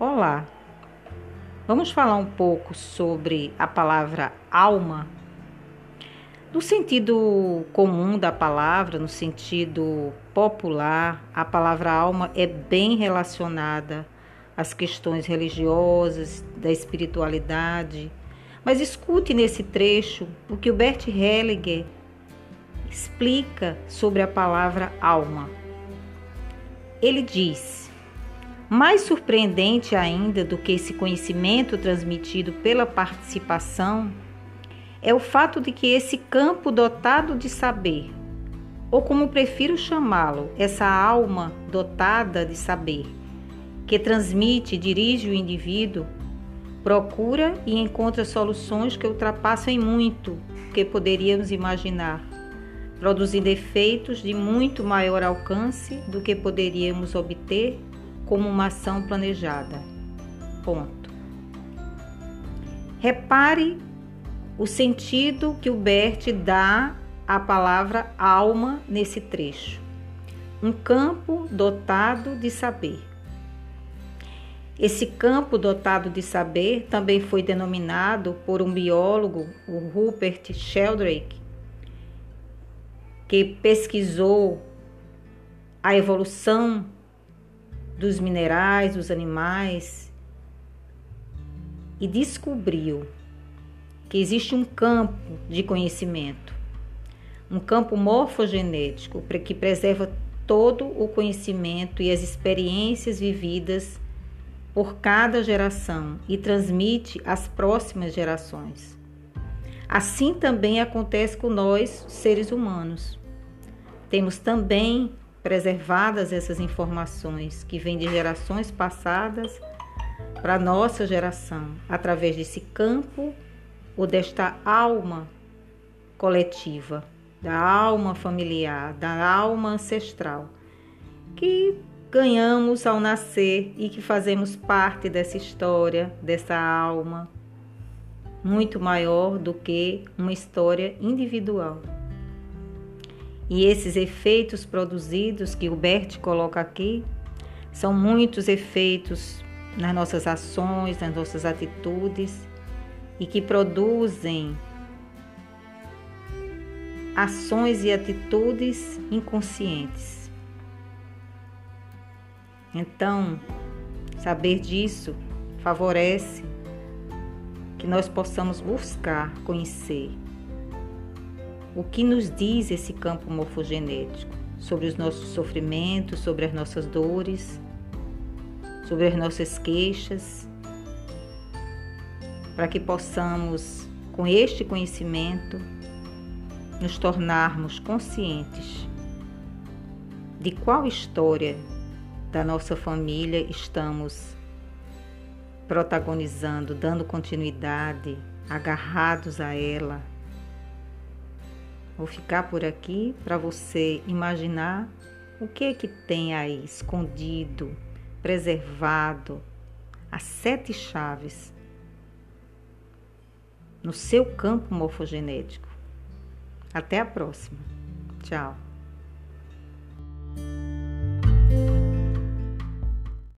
Olá, vamos falar um pouco sobre a palavra alma. No sentido comum da palavra, no sentido popular, a palavra alma é bem relacionada às questões religiosas, da espiritualidade. Mas escute nesse trecho o que o Bert Hellinger explica sobre a palavra alma. Ele diz: mais surpreendente ainda do que esse conhecimento transmitido pela participação é o fato de que esse campo dotado de saber, ou como prefiro chamá-lo, essa alma dotada de saber, que transmite e dirige o indivíduo, procura e encontra soluções que ultrapassam em muito o que poderíamos imaginar, produzindo efeitos de muito maior alcance do que poderíamos obter como uma ação planejada. Ponto. Repare o sentido que o Bert dá à palavra alma nesse trecho. Um campo dotado de saber. Esse campo dotado de saber também foi denominado por um biólogo, o Rupert Sheldrake, que pesquisou a evolução dos minerais, dos animais e descobriu que existe um campo de conhecimento, um campo morfogenético que preserva todo o conhecimento e as experiências vividas por cada geração e transmite às próximas gerações. Assim também acontece com nós, seres humanos. Temos também preservadas essas informações que vêm de gerações passadas para nossa geração, através desse campo ou desta alma coletiva, da alma familiar, da alma ancestral, que ganhamos ao nascer e que fazemos parte dessa história, dessa alma, muito maior do que uma história individual. E esses efeitos produzidos que o Bert coloca aqui são muitos efeitos nas nossas ações, nas nossas atitudes e que produzem ações e atitudes inconscientes. Então, saber disso favorece que nós possamos buscar conhecer o que nos diz esse campo morfogenético? Sobre os nossos sofrimentos, sobre as nossas dores, sobre as nossas queixas, para que possamos, com este conhecimento, nos tornarmos conscientes de qual história da nossa família estamos protagonizando, dando continuidade, agarrados a ela Vou ficar por aqui para você imaginar o que é que tem aí escondido, preservado, as sete chaves no seu campo morfogenético. Até a próxima. Tchau.